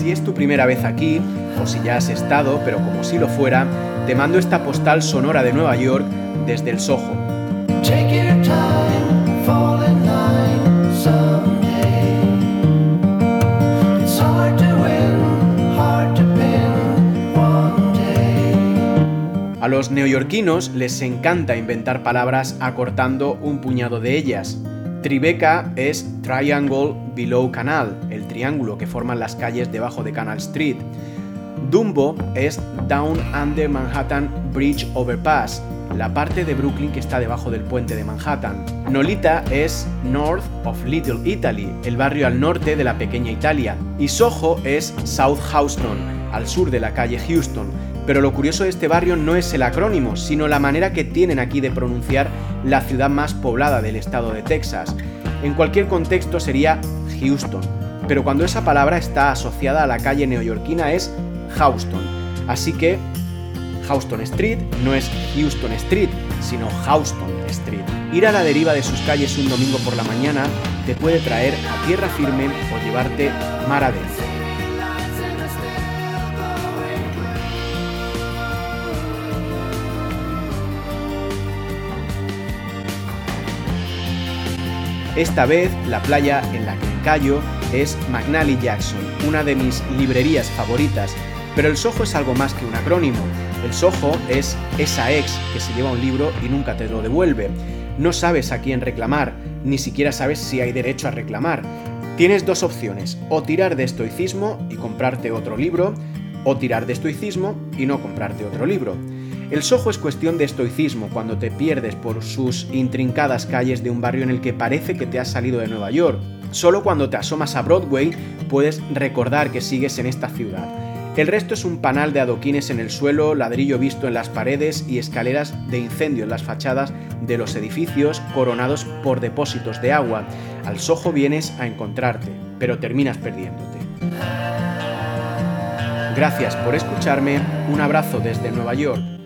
Si es tu primera vez aquí, o si ya has estado, pero como si lo fuera, te mando esta postal sonora de Nueva York desde el Soho. A los neoyorquinos les encanta inventar palabras acortando un puñado de ellas. Tribeca es Triangle Below Canal, el triángulo que forman las calles debajo de Canal Street. Dumbo es Down Under Manhattan Bridge Overpass, la parte de Brooklyn que está debajo del puente de Manhattan. Nolita es North of Little Italy, el barrio al norte de la pequeña Italia. Y Soho es South Houston, al sur de la calle Houston, pero lo curioso de este barrio no es el acrónimo, sino la manera que tienen aquí de pronunciar la ciudad más poblada del estado de Texas. En cualquier contexto sería Houston, pero cuando esa palabra está asociada a la calle neoyorquina es Houston. Así que Houston Street no es Houston Street, sino Houston Street. Ir a la deriva de sus calles un domingo por la mañana te puede traer a tierra firme o llevarte mar adentro. Esta vez la playa en la que callo es McNally Jackson, una de mis librerías favoritas, pero el Soho es algo más que un acrónimo. El Soho es esa ex que se lleva un libro y nunca te lo devuelve. No sabes a quién reclamar, ni siquiera sabes si hay derecho a reclamar. Tienes dos opciones, o tirar de estoicismo y comprarte otro libro, o tirar de estoicismo y no comprarte otro libro. El Soho es cuestión de estoicismo cuando te pierdes por sus intrincadas calles de un barrio en el que parece que te has salido de Nueva York. Solo cuando te asomas a Broadway puedes recordar que sigues en esta ciudad. El resto es un panal de adoquines en el suelo, ladrillo visto en las paredes y escaleras de incendio en las fachadas de los edificios coronados por depósitos de agua. Al Soho vienes a encontrarte, pero terminas perdiéndote. Gracias por escucharme, un abrazo desde Nueva York